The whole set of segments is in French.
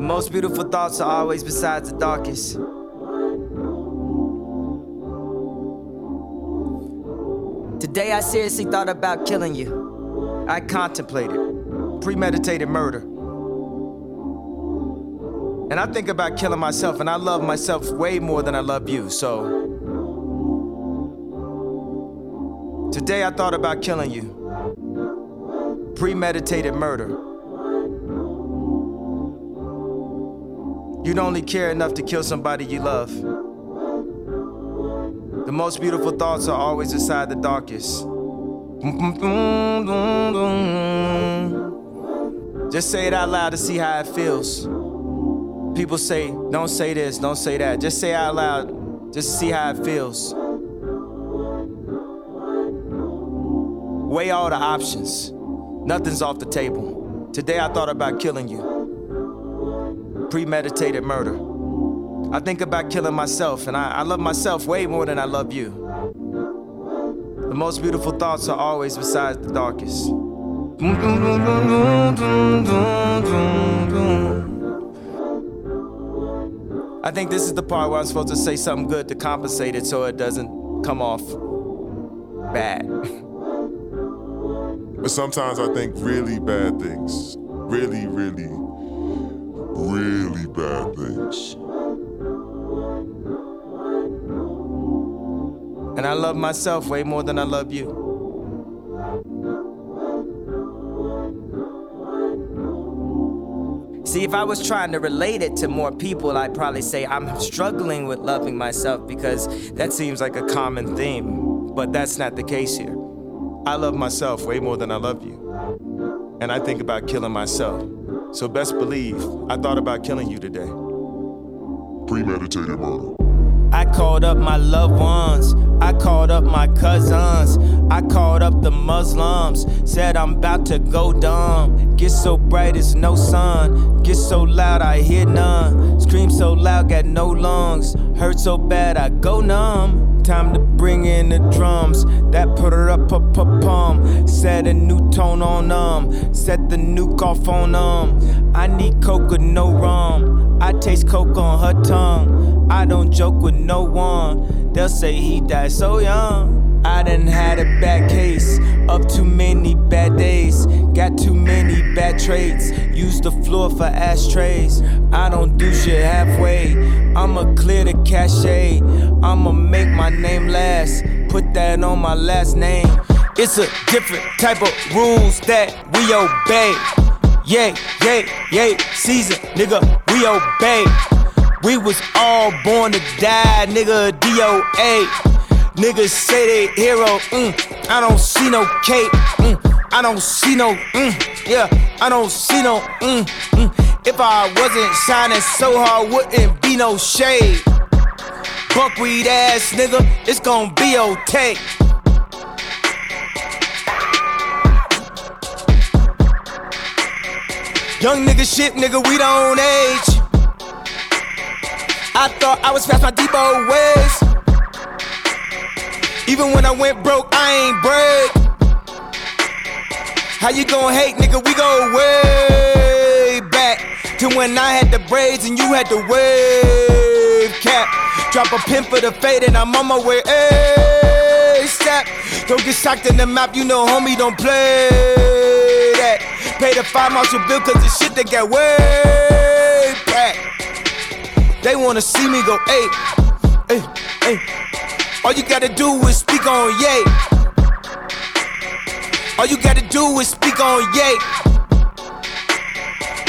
most beautiful thoughts are always besides the darkest. Today I seriously thought about killing you. I contemplated premeditated murder. And I think about killing myself, and I love myself way more than I love you, so. Today I thought about killing you. Premeditated murder. You'd only care enough to kill somebody you love. The most beautiful thoughts are always inside the darkest. Just say it out loud to see how it feels. People say, don't say this, don't say that. Just say out loud, just see how it feels. Weigh all the options. Nothing's off the table. Today I thought about killing you. Premeditated murder. I think about killing myself, and I, I love myself way more than I love you. The most beautiful thoughts are always beside the darkest. I think this is the part where I'm supposed to say something good to compensate it so it doesn't come off bad. but sometimes I think really bad things. Really, really, really bad things. And I love myself way more than I love you. See, if I was trying to relate it to more people, I'd probably say I'm struggling with loving myself because that seems like a common theme. But that's not the case here. I love myself way more than I love you. And I think about killing myself. So best believe I thought about killing you today. Premeditated murder. Called up my loved ones. I called up my cousins. I called up the Muslims. Said I'm about to go dumb. Get so bright it's no sun. Get so loud I hear none. Scream so loud got no lungs. Hurt so bad I go numb. Time to bring in the drums. That put her up, up, pum. Set a new tone on them. Set the nuke off on them. I need coke with no rum. I taste coke on her tongue. I don't joke with no one. They'll say he died so young. I done had a bad case of too many bad days. Got too many bad traits. Use the floor for ashtrays. I don't do shit halfway. I'ma clear the cachet. I'ma make my name last. Put that on my last name. It's a different type of rules that we obey. Yay, yay, yay, season, nigga, we obey. We was all born to die, nigga, DOA. Niggas say they hero, mm, I don't see no cape, mm, I don't see no, mm, yeah, I don't see no, mm, mm. If I wasn't shining so hard, wouldn't be no shade. Buckweed ass nigga, it's gonna be okay. Young nigga shit, nigga, we don't age. I thought I was past my Debo ways. Even when I went broke, I ain't break. How you gon' hate, nigga? We go way back to when I had the braids and you had the wave cap. Drop a pin for the fade and I'm on my way. ASAP. Don't get shocked in the map, you know, homie, don't play that. Pay the five marshal bill cause the shit that got way. They wanna see me go, hey, hey, hey. All you gotta do is speak on yay. All you gotta do is speak on yay.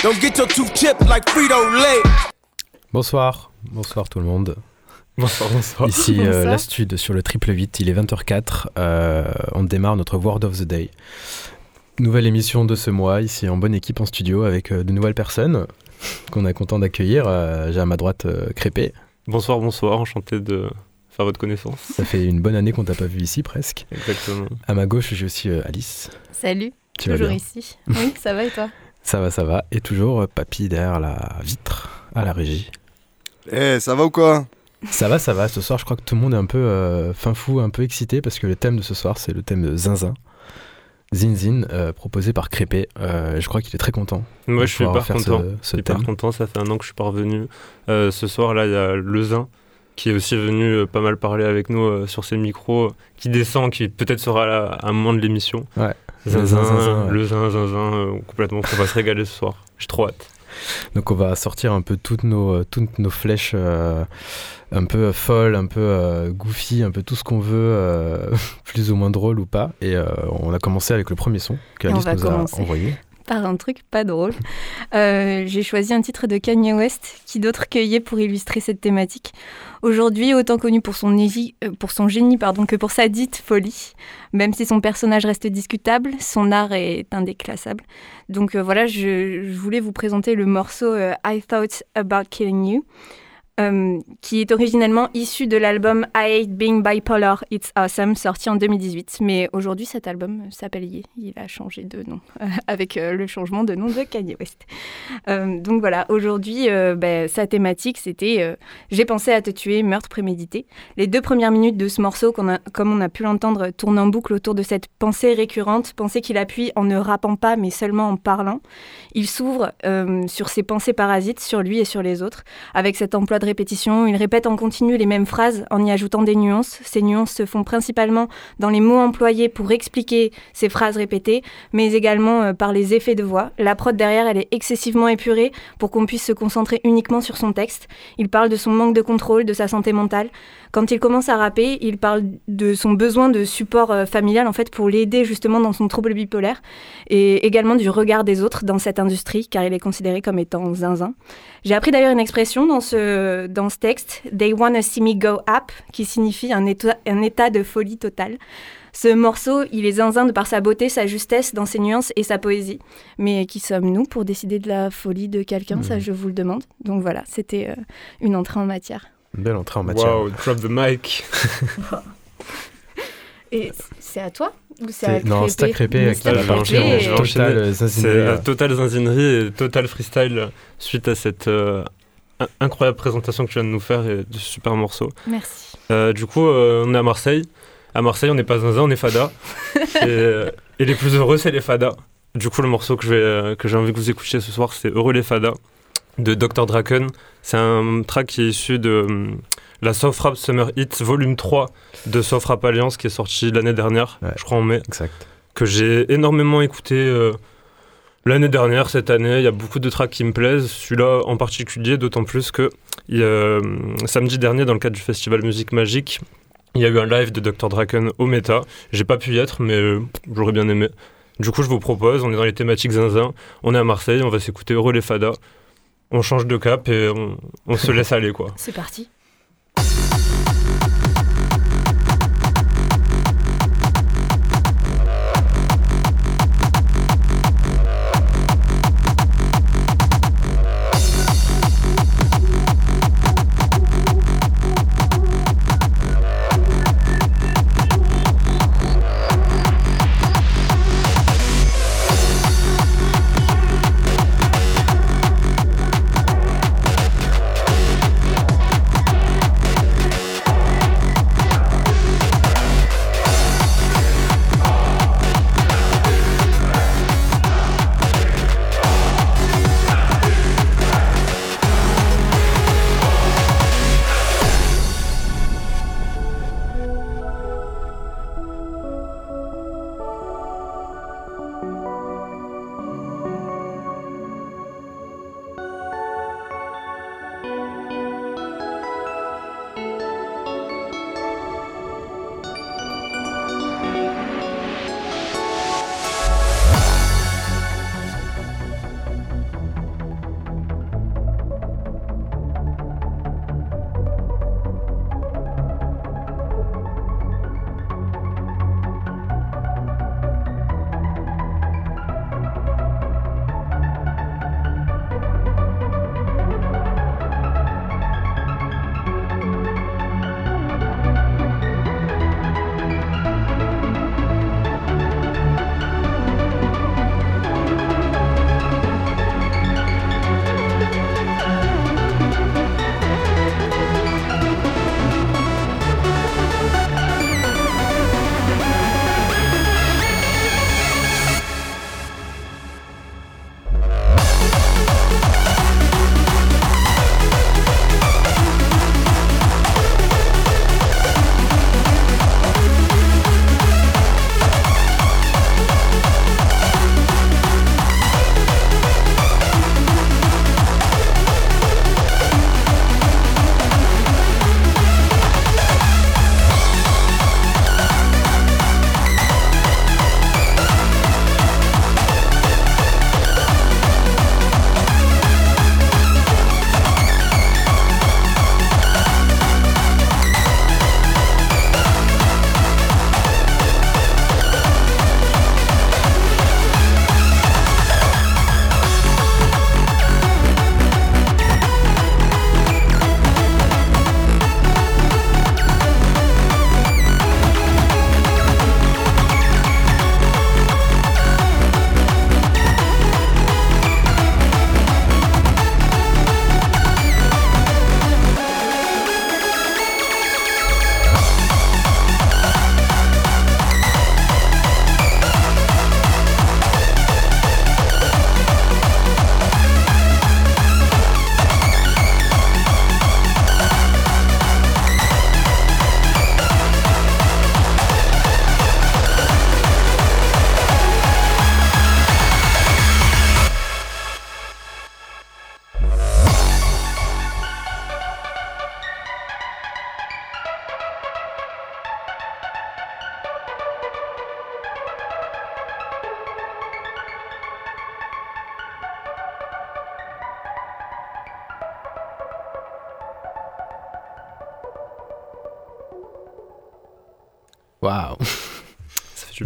Don't get your tooth chipped like Frito Lay. Bonsoir, bonsoir tout le monde. Bonsoir, bonsoir. Ici euh, l'Astude sur le triple 8, il est 20h04. Euh, on démarre notre Word of the Day. Nouvelle émission de ce mois, ici en bonne équipe en studio avec euh, de nouvelles personnes qu'on est content d'accueillir. Euh, J'ai à ma droite euh, Crépé. Bonsoir, bonsoir, enchanté de faire votre connaissance. Ça fait une bonne année qu'on t'a pas vu ici presque. Exactement. À ma gauche, j'ai aussi euh, Alice. Salut, Tu toujours ici. Oui, ça va et toi? Ça va, ça va. Et toujours Papy derrière la vitre, à la régie. Eh, ça va ou quoi? Ça va, ça va. Ce soir, je crois que tout le monde est un peu euh, fin fou, un peu excité parce que le thème de ce soir, c'est le thème de Zinzin. Zinzin, euh, proposé par Crépé. Euh, je crois qu'il est très content. Moi, je suis hyper ce- content. ce hyper thème. content, ça fait un an que je suis pas revenu. Euh, ce soir, là, il y a Lezin qui est aussi venu euh, pas mal parler avec nous euh, sur ses micros, qui descend, qui peut-être sera là à un moment de l'émission. Ouais. Zinzin, Zinzin, zinzin, ouais. Lezin, Zinzin, euh, complètement. On va se régaler ce soir. J'ai trop hâte. Donc on va sortir un peu toutes nos, euh, toutes nos flèches euh, un peu folles, un peu euh, goofy, un peu tout ce qu'on veut, euh, plus ou moins drôle ou pas. Et euh, on a commencé avec le premier son que Alice nous a envoyé. Par un truc pas drôle. Euh, J'ai choisi un titre de Kanye West, qui d'autre cueillait pour illustrer cette thématique. Aujourd'hui, autant connu pour son, euh, pour son génie pardon, que pour sa dite folie. Même si son personnage reste discutable, son art est indéclassable. Donc euh, voilà, je, voulais vous présenter le morceau I Thought About Killing You. Euh, qui est originellement issu de l'album I Hate Being Bipolar, It's Awesome, sorti en 2018. Mais aujourd'hui, cet album s'appelle Ye. Il a changé de nom, avec euh, le changement de nom de Kanye West. Euh, donc voilà, aujourd'hui, ben, sa thématique, c'était J'ai pensé à te tuer, meurtre prémédité. Les deux premières minutes de ce morceau, comme on a pu l'entendre, tournent en boucle autour de cette pensée récurrente, pensée qu'il appuie en ne rappant pas, mais seulement en parlant. Il s'ouvre sur ses pensées parasites, sur lui et sur les autres, avec cet emploi de répétition. Il répète en continu les mêmes phrases en y ajoutant des nuances. Ces nuances se font principalement dans les mots employés pour expliquer ces phrases répétées, mais également euh, par les effets de voix. La prod derrière, elle est excessivement épurée pour qu'on puisse se concentrer uniquement sur son texte. Il parle de son manque de contrôle, de sa santé mentale. Quand il commence à rapper, il parle de son besoin de support euh, familial en fait pour l'aider justement dans son trouble bipolaire et également du regard des autres dans cette industrie car il est considéré comme étant zinzin. J'ai appris d'ailleurs une expression dans ce, dans ce texte, They wanna see me go up, qui signifie un état, un état de folie totale. Ce morceau, il est zinzin de par sa beauté, sa justesse, dans ses nuances et sa poésie. Mais qui sommes-nous pour décider de la folie de quelqu'un? Ça, je vous le demande. Donc voilà, c'était euh, une entrée en matière. Une belle entrée en matière. Wow, drop the mic. Et c'est à toi Ou c'est à non, c'est à Crépé, Mais c'est à qui va partir total euh, C'est zinzinerie, euh, euh. total zinzinerie et total freestyle suite à cette euh, in- incroyable présentation que tu viens de nous faire et de super morceau. Merci. Euh, du coup, euh, on est à Marseille. À Marseille, on n'est pas zinzin, on est fada. et, et les plus heureux, c'est les fadas. Du coup, le morceau que euh, j'ai envie que vous écoutiez ce soir, c'est Heureux les fadas de Dr. Draken. C'est un track qui est issu de hum, la Soft Rap Summer Hits Volume 3 de Soft Rap Alliance qui est sorti l'année dernière, Ouais. je crois en mai Exact. que j'ai énormément écouté euh, l'année dernière, cette année. Il y a beaucoup de tracks qui me plaisent. Celui-là en particulier, d'autant plus que euh, samedi dernier, dans le cadre du festival Musique Magique, il y a eu un live de Dr. Draken au Meta. J'ai pas pu y être, mais euh, j'aurais bien aimé. Du coup, je vous propose, on est dans les thématiques zinzin, on est à Marseille, on va s'écouter Heureux les Fadas. On change de cap et on, se laisse aller, quoi. C'est parti.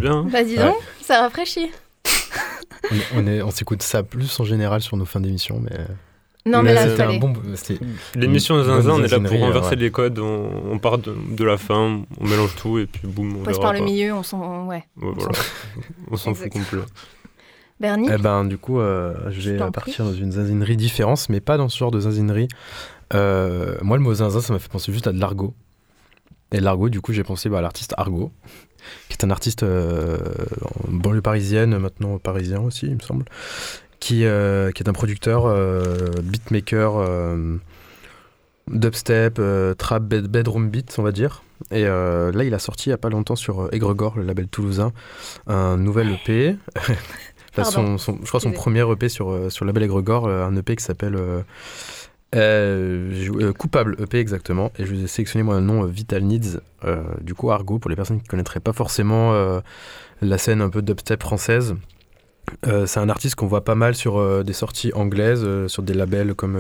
Bien. hein. Bah dis Ouais. donc, ça rafraîchit. On, est- on, s'écoute ça plus en général sur nos fins d'émission, mais. Non, mais, là, c'était un bon. L'émission Zinzin, on est là pour renverser ouais. les codes. On, on part de, de la fin, on mélange tout et puis boum, on On passe par le milieu, on s'en. Ouais. Ouais, voilà. On s'en fout complet. Bernie Eh ben, du coup, euh, je vais euh, partir dans une zinzinerie différente, mais pas dans ce genre de zinzinerie. Euh, moi, le mot zinzin, ça m'a fait penser juste à de l'argot. Et l'argot, du coup, j'ai pensé bah, à l'artiste Argo, qui est un artiste euh, en banlieue parisienne, maintenant parisien aussi, il me semble, qui, euh, qui est un producteur, euh, beatmaker, euh, dubstep, trap, bed- bedroom beat, on va dire. Et là, il a sorti il n'y a pas longtemps sur Aigregor, le label toulousain, un nouvel EP. Enfin, Pardon. son, son- je crois son premier EP sur, sur le label Aigregor, un EP qui s'appelle euh, euh, Coupable EP exactement. Et je vous ai sélectionné moi un nom euh, Vital Needs, euh, du coup Argo, pour les personnes qui ne connaîtraient pas forcément la scène un peu dubstep française. C'est un artiste qu'on voit pas mal sur des sorties anglaises, sur des labels comme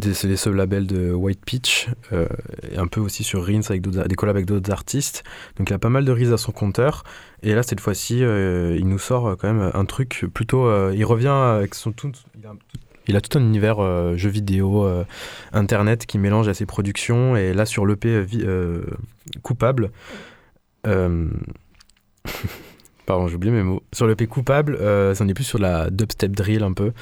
c'est les labels de White Peach, et un peu aussi sur Rins avec des collabs avec d'autres artistes. Donc il a pas mal de rises à son compteur. Et là cette fois-ci, il nous sort quand même un truc plutôt. il revient avec son tout- il a tout un univers euh, jeux vidéo, euh, internet qui mélange à ses productions. Et là sur l'EP euh, coupable. Pardon, j'ai oublié mes mots. Sur le P coupable, ça n'est plus sur la dubstep drill un peu.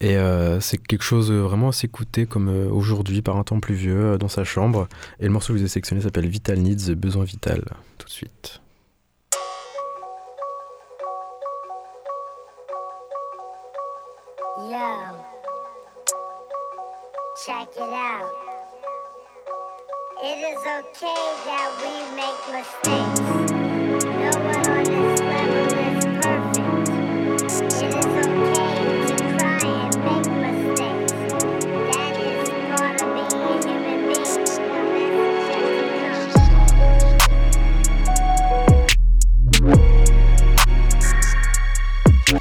Et c'est quelque chose vraiment à s'écouter comme aujourd'hui par un temps pluvieux dans sa chambre. Et le morceau que vous ai sélectionné s'appelle Vital Needs, Besoin Vital. Tout de suite. Check it out. It is okay that we make mistakes. No one on this level is perfect. It is okay to cry and make mistakes. That is part of being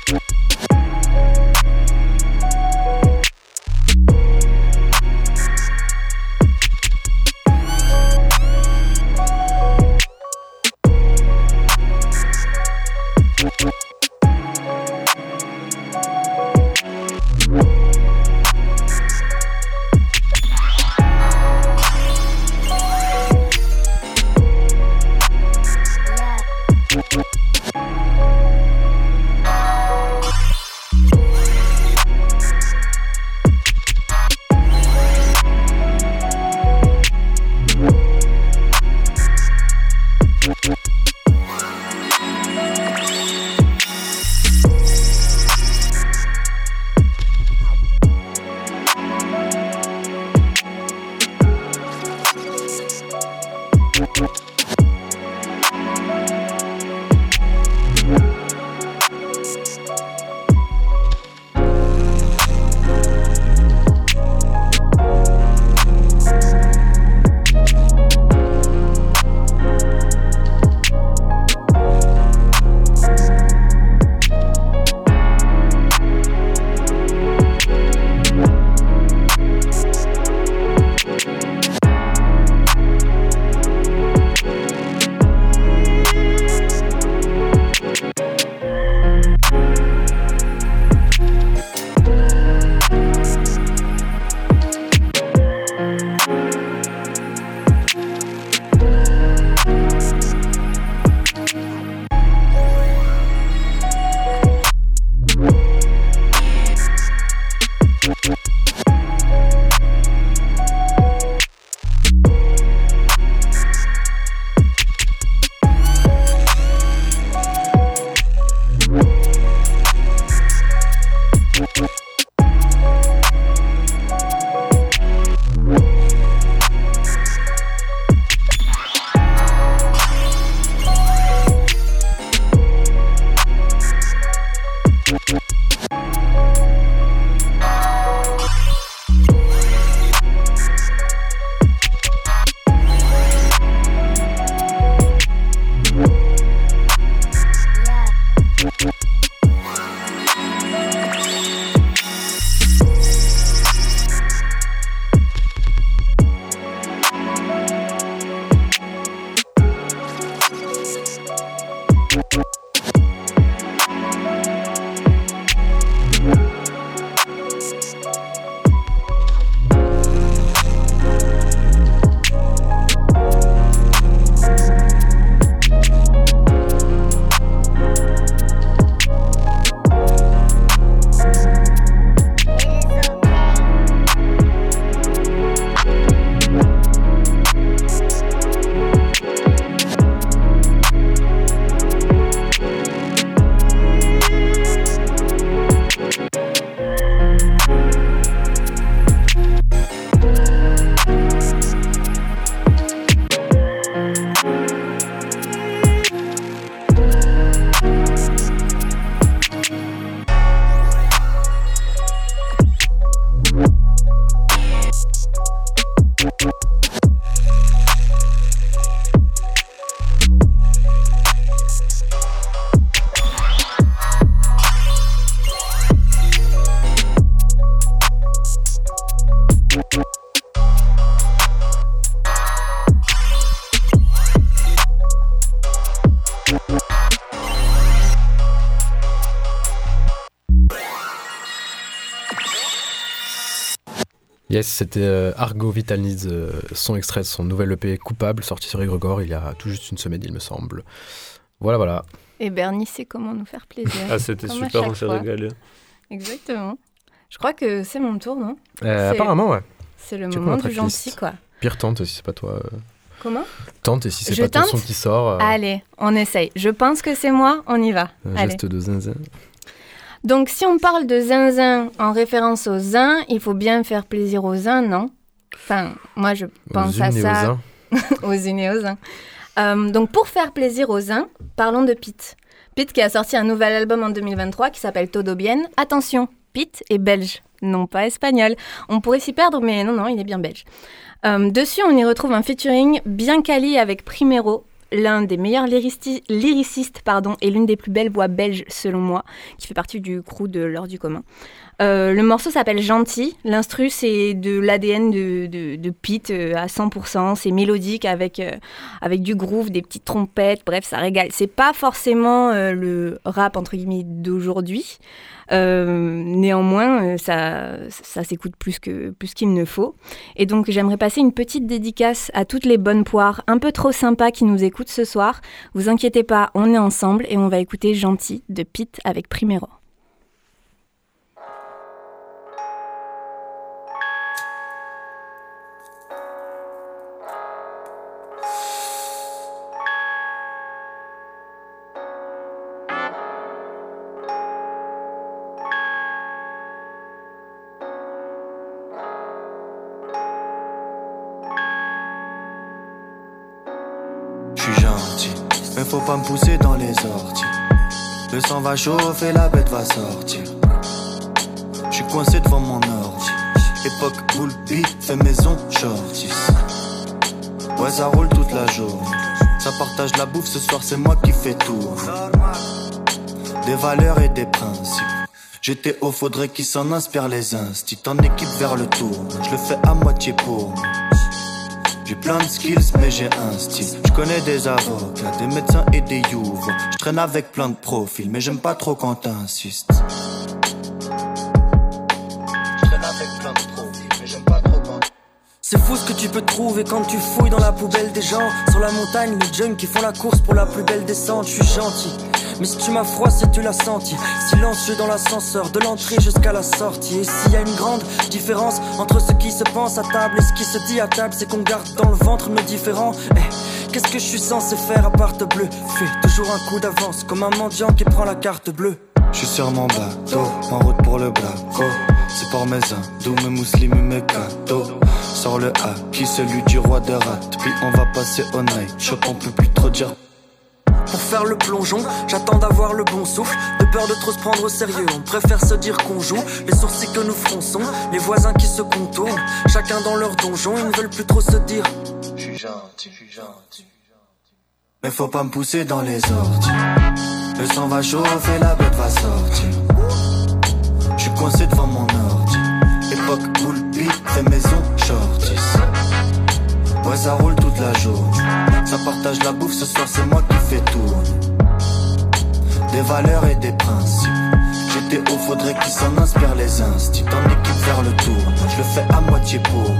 come. Yes, c'était euh, Argo Vital Needs, euh, son extrait de son nouvel EP Coupable, sorti sur Egregore il y a tout juste une semaine, il me semble. Voilà, voilà. Et Bernie sait comment nous faire plaisir. Ah, c'était super, on s'est régalé. Exactement. Je crois que c'est mon tour, non? Euh, apparemment, ouais. C'est le moment du gentil, quoi. Pire tente si c'est pas toi. Comment? Tente et si c'est pas ton son qui sort. euh, Allez, on essaye. Je pense que c'est moi, on y va. un Allez. geste de zinzin. Donc, si on parle de zinzin en référence aux zins, il faut bien faire plaisir aux zins, non? Enfin, moi, je pense Aux à aux ça. uns. aux unes et aux uns. Euh, donc, pour faire plaisir aux uns, parlons de Pete. Pete qui a sorti un nouvel album en 2023 qui s'appelle Todo Bien. Attention, Pete est belge, non pas espagnol. On pourrait s'y perdre, mais non, non, il est bien belge. Euh, dessus, on y retrouve un featuring bien quali avec Primero, l'un des meilleurs lyricistes pardon, et l'une des plus belles voix belges selon moi, qui fait partie du crew de l'heure du commun. Euh, le morceau s'appelle Gentil. L'instru, c'est de l'ADN de, de, de Pete euh, à 100%. C'est mélodique avec, euh, avec du groove, des petites trompettes. Bref, ça régale. C'est pas forcément le rap, entre guillemets, d'aujourd'hui. Néanmoins, ça, ça s'écoute plus que plus qu'il ne faut. Et donc, j'aimerais passer une petite dédicace à toutes les bonnes poires un peu trop sympas qui nous écoutent ce soir. Vous inquiétez pas, on est ensemble et on va écouter Gentil de Pete avec Primero. Pousser dans les orties. Le sang va chauffer, la bête va sortir. Je suis coincé devant mon ordi. Époque boule fait maison shorties. Ouais, ça roule toute la journée. Ça partage la bouffe, ce soir c'est moi qui fais tout. Des valeurs et des principes. J'étais haut, faudrait qu'ils s'en inspirent les instits. En équipe vers le tour, je le fais à moitié pour. J'ai plein de skills, mais j'ai un style. Je connais des avocats, des médecins et des youves. Je traîne avec plein de profils, mais j'aime pas trop quand t'insistes. C'est fou ce que tu peux trouver quand tu fouilles dans la poubelle des gens. Sur la montagne, les jeunes qui font la course pour la plus belle descente. Je suis gentil, mais si tu m'as froissé, tu l'as senti. Silencieux dans l'ascenseur, de l'entrée jusqu'à la sortie. Et s'il y a une grande différence entre ce qui se pense à table et ce qui se dit à table, c'est qu'on garde dans le ventre nos différents. Eh, qu'est-ce que je suis censé faire à part te bluffer? Toujours un coup d'avance, comme un mendiant qui prend la carte bleue. Je suis sur mon bateau, en route pour le Blaco. C'est pour mes hindous, mes musulmans, mes cadeaux. Sors le A, qui celui du roi de rat. Puis on va passer au night shop, on peut plus trop dire. Pour faire le plongeon, j'attends d'avoir le bon souffle. De peur de trop se prendre au sérieux, on préfère se dire qu'on joue. Les sourcils que nous fronçons, les voisins qui se contournent. Chacun dans leur donjon, ils ne veulent plus trop se dire. Je suis gentil, je suis gentil. Mais faut pas me pousser dans les orties. Le sang va chauffer, la bête va sortir. Je suis coincé devant mon ordi. Époque boule beat, fait maison shorties. Ouais, ça roule toute la journée. Ça partage la bouffe, ce soir c'est moi qui fais tout. Des valeurs et des principes. J'étais haut, faudrait qu'ils s'en inspirent les instits. En équipe vers le tour, je le fais à moitié pour.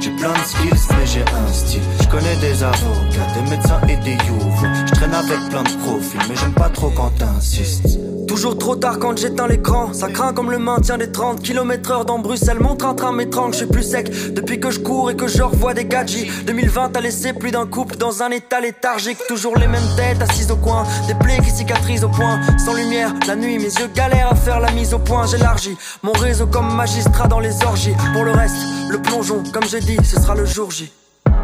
J'ai plein de skills, mais j'ai un style. Je connais des avocats, des médecins et des youves. Je traîne avec plein de profils, mais j'aime pas trop quand t'insistes. Toujours trop tard quand j'éteins l'écran. Ça craint comme le maintien des 30 km heure dans Bruxelles. Mon train-train m'étrangle, je suis plus sec. Depuis que je cours et que je revois des gadgets. 2020 a laissé plus d'un couple dans un état léthargique. Toujours les mêmes têtes assises au coin. Des plaies qui cicatrisent au point. Sans lumière, la nuit, mes yeux galèrent à faire la mise au point. J'élargis mon réseau comme magistrat dans les orgies. Pour le reste, le plongeon, comme j'ai dit, ce sera le jour J.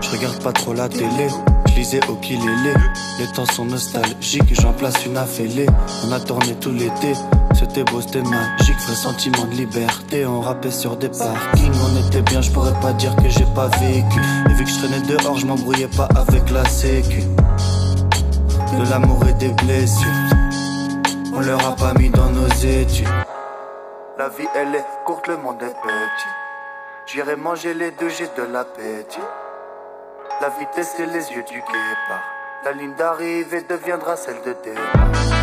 Je regarde pas trop la télé, je lisais au kilélé. Les temps sont nostalgiques, j'en place une affêlée. On a tourné tout l'été, c'était beau, c'était magique. Vrai sentiment de liberté, on rappait sur des parkings. On était bien, je pourrais pas dire que j'ai pas vécu. Et vu que je traînais dehors, je m'embrouillais pas avec la sécu. De l'amour et des blessures, on leur a pas mis dans nos études. La vie elle est courte, le monde est petit. J'irai manger les deux, j'ai de l'appétit. La vitesse et les yeux du guépard. La ligne d'arrivée deviendra celle de départ.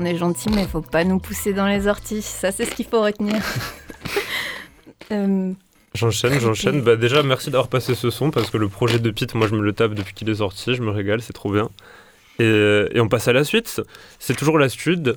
On est gentil, mais faut pas nous pousser dans les orties. Ça, c'est ce qu'il faut retenir. Euh, J'enchaîne, j'enchaîne. Bah déjà, merci d'avoir passé ce son parce que le projet de Pete, moi je me le tape depuis qu'il est sorti, je me régale, c'est trop bien. Et, et on passe à la suite. C'est toujours la Stud.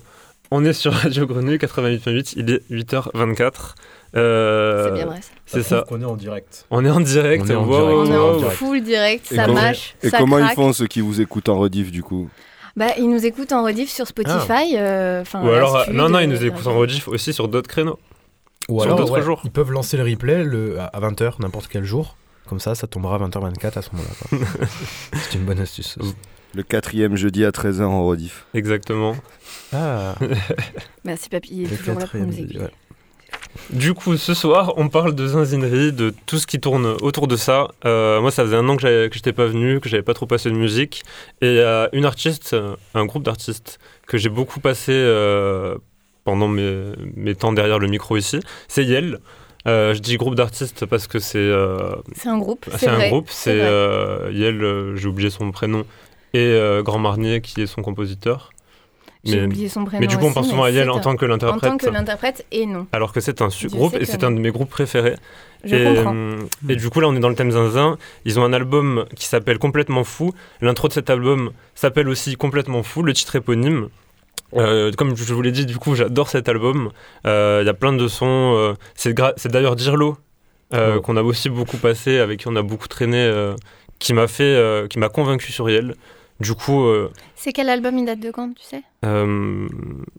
On est sur Radio Grenouille 88.8, il est 8h24. Euh, c'est bien vrai. ça. C'est ça. On est en direct. On est en direct. On est en wow, direct. On est en wow. full direct, Et ça mâche, Et ça comment craque. ils font ceux qui vous écoutent en rediff du coup? Bah, ils nous écoutent en rediff sur Spotify. euh, enfin, Ou alors, euh, non, non, euh, ils nous écoutent en rediff aussi sur d'autres créneaux. Ou Sur alors, d'autres ouais, jours. ils peuvent lancer le replay le, à 20h, n'importe quel jour. Comme ça, ça tombera à 20h24 à ce moment-là. quoi. C'est une bonne astuce. Le quatrième jeudi à 13h en rediff. Exactement. Ah, Merci Papy, il est le toujours là pour nous quatrième, écouter. ouais. Du coup, ce soir, on parle de zinzinerie, de tout ce qui tourne autour de ça. Euh, moi, ça faisait un an que que j'étais pas venu, que j'avais pas trop passé de musique. Et il y a une artiste, euh, un groupe d'artistes que j'ai beaucoup passé euh, pendant mes, mes temps derrière le micro ici. C'est Yel. Euh, je dis groupe d'artistes parce que c'est C'est un groupe. c'est un vrai, groupe. c'est Yel, j'ai oublié son prénom, et Grand Marnier qui est son compositeur. J'ai Mais, oublié son prénom. mais du coup, on pense souvent à c'est en tant que En tant l'interprète. que l'interprète, et non. Alors que c'est un groupe et c'est un de mes groupes préférés. Je et, comprends. euh, et du coup, là, on est dans le thème zinzin. Ils ont un album qui s'appelle Complètement Fou. L'intro de cet album s'appelle aussi Complètement Fou, le titre éponyme. Euh, comme je vous l'ai dit, du coup, j'adore cet album. Euh, Il y a plein de sons. euh, c'est gra- c'est d'ailleurs Dirlo, Oh. qu'on a aussi beaucoup passé, avec qui on a beaucoup traîné, qui m'a fait, qui m'a convaincu sur Yel. Du coup, euh, C'est quel album il date de quand, tu sais euh,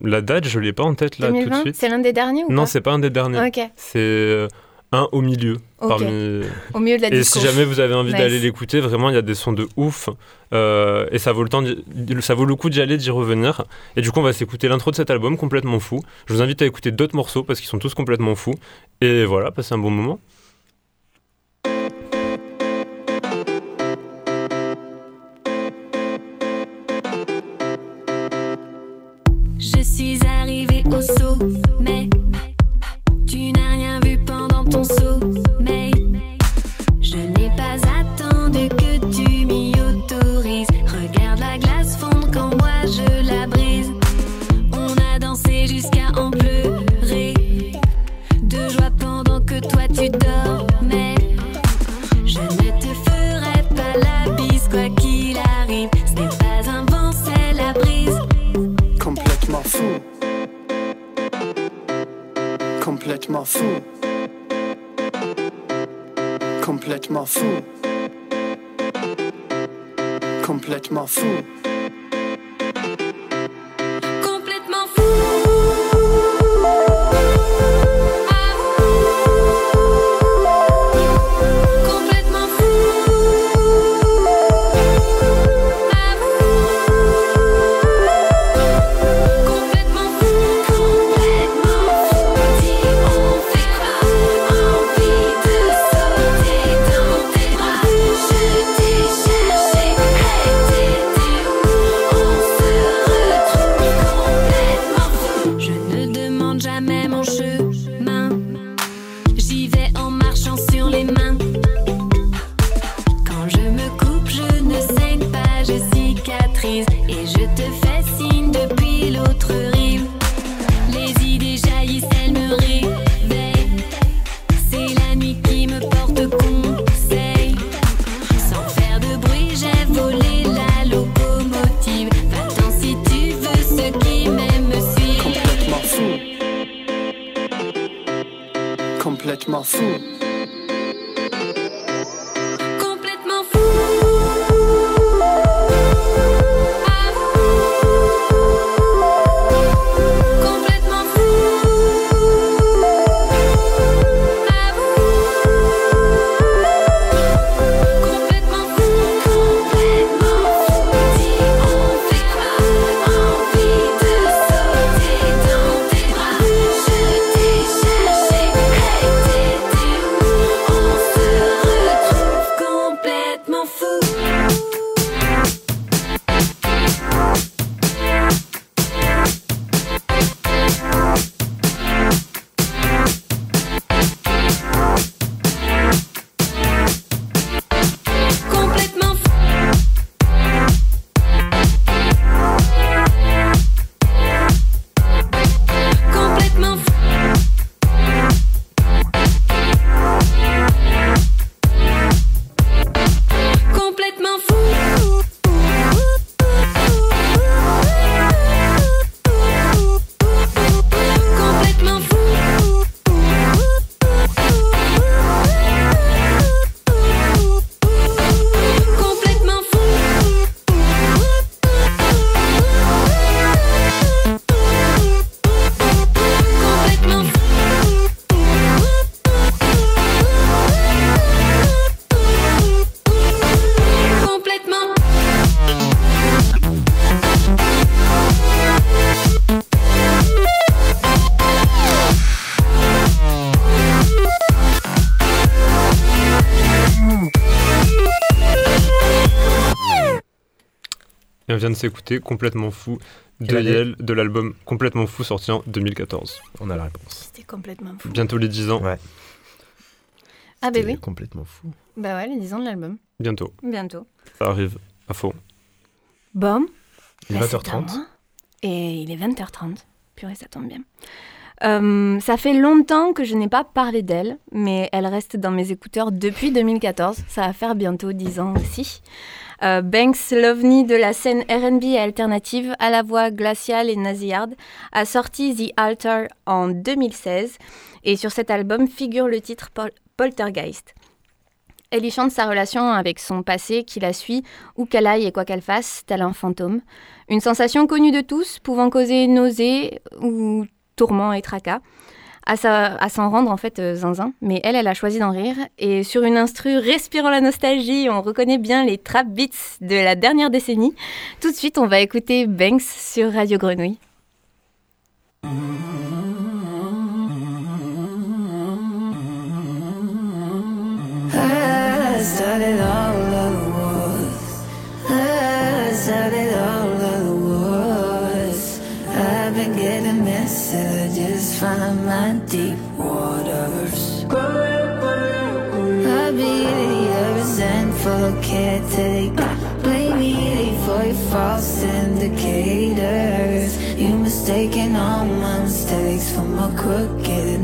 la date, je l'ai pas en tête là tout de 2020 suite. C'est l'un des derniers ou Non, c'est pas un des derniers. Ok, C'est euh, un au milieu. ok. Parmi... Au milieu de la Et si jamais vous avez envie Nice. d'aller l'écouter, vraiment, il y a des sons de ouf. euh, et ça vaut, le temps ça vaut le coup d'y aller, d'y revenir. Et du coup, on va s'écouter l'intro de cet album complètement fou. Je vous invite à écouter d'autres morceaux parce qu'ils sont tous complètement fous. Et voilà, passez un bon moment. So. De s'écouter Complètement Fou de Yel, de l'album Complètement Fou sorti en 2014. On a la réponse. C'était complètement fou. Bientôt les 10 ans. Ouais. Ah bah C'était oui. complètement fou. Bah ouais, les 10 ans de l'album. Bientôt. Bientôt. Ça arrive à fond. Bon. Il est Bah, c'est à 20h30. moi. Et il est 20h30. Purée, ça tombe bien. Euh, ça fait longtemps que je n'ai pas parlé d'elle, mais elle reste dans mes écouteurs depuis 2014. Ça va faire bientôt 10 ans aussi. Euh, Banks, l'ovni de la scène RB et alternative, à la voix glaciale et nasillarde, a sorti The Altar en 2016. Et sur cet album figure le titre Pol- Poltergeist. Elle y chante sa relation avec son passé qui la suit où qu'elle aille et quoi qu'elle fasse, tel un fantôme. Une sensation connue de tous, pouvant causer nausée ou tourment et tracas. À, s'en rendre en fait euh, zinzin, mais elle, elle a choisi d'en rire. Et sur une instru respirant la nostalgie, on reconnaît bien les trap beats de la dernière décennie. Tout de suite, on va écouter Banks sur Radio Grenouille. From my deep waters. I'll be the resentful caretaker. Blame me for your false indicators. You mistaken all my mistakes for my crooked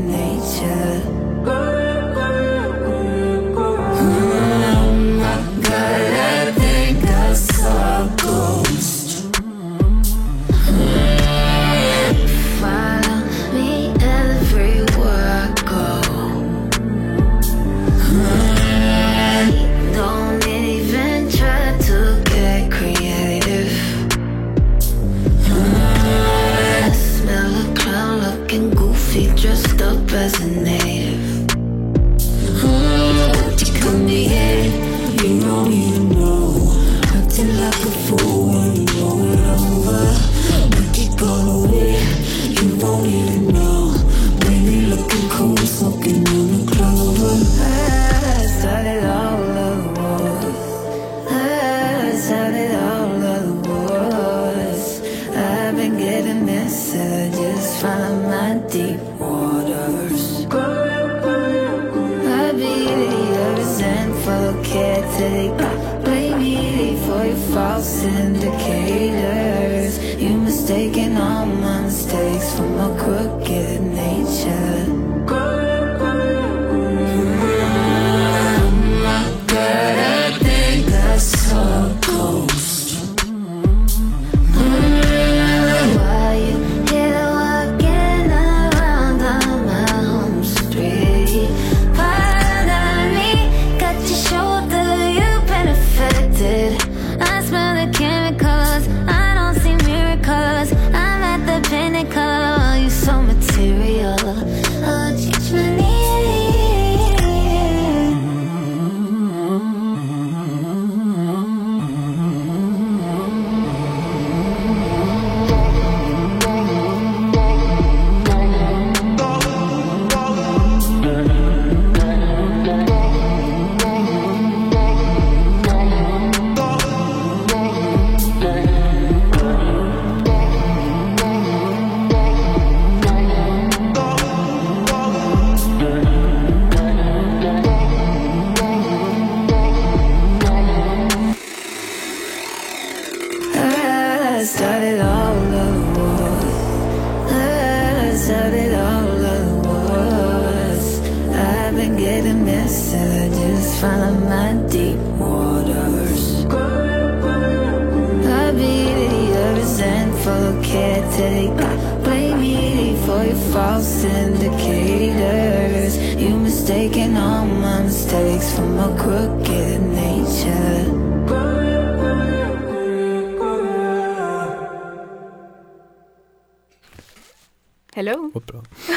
Hop là,